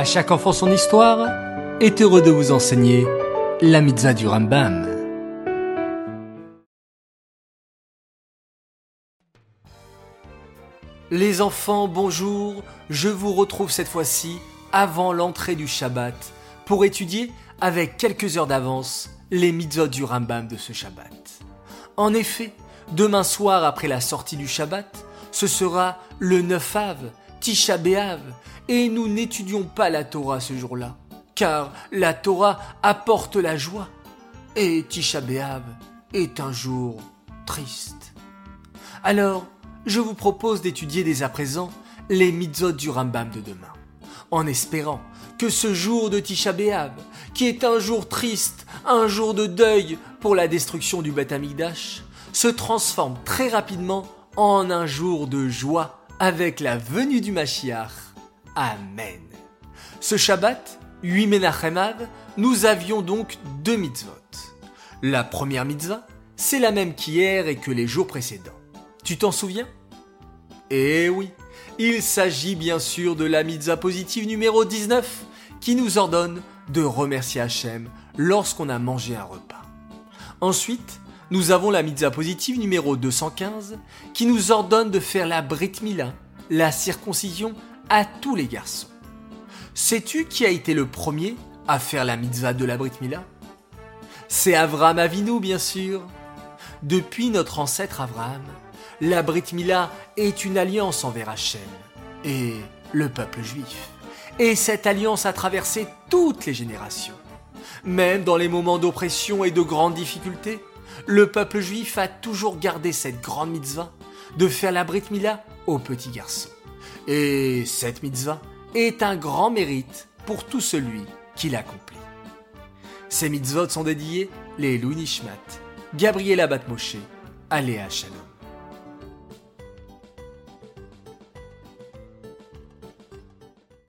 À chaque enfant son histoire est heureux de vous enseigner la mitzvah du Rambam. Les enfants, bonjour, je vous retrouve cette fois-ci avant l'entrée du Shabbat pour étudier avec quelques heures d'avance les mitzvot du Rambam de ce Shabbat. En effet, demain soir après la sortie du Shabbat, ce sera le 9 Av, Tisha B'Av, et nous n'étudions pas la Torah ce jour-là, car la Torah apporte la joie, et Tisha B'Av est un jour triste. Alors, je vous propose d'étudier dès à présent les mitzvot du Rambam de demain, en espérant que ce jour de Tisha B'Av, qui est un jour triste, un jour de deuil pour la destruction du Beth se transforme très rapidement en un jour de joie avec la venue du Mashiach. Amen. Ce Shabbat, 8 Menachem nous avions donc deux mitzvot. La première mitzvah, c'est la même qu'hier et que les jours précédents. Tu t'en souviens? Eh oui, il s'agit bien sûr de la mitzvah positive numéro 19 qui nous ordonne de remercier Hachem lorsqu'on a mangé un repas. Ensuite, nous avons la mitzvah positive numéro 215 qui nous ordonne de faire la brit mila, la circoncision à tous les garçons. Sais-tu qui a été le premier à faire la mitzvah de la Brit Mila C'est Avraham Avinu, bien sûr. Depuis notre ancêtre Avraham, la Brit Mila est une alliance envers Hachem et le peuple juif. Et cette alliance a traversé toutes les générations. Même dans les moments d'oppression et de grandes difficultés, le peuple juif a toujours gardé cette grande mitzvah de faire la Brit Mila aux petits garçons. Et cette mitzvah est un grand mérite pour tout celui qui l'accomplit. Ces mitzvot sont dédiés les Louis Nishmat, Gabriela Batmoshe, Aléa Shalom.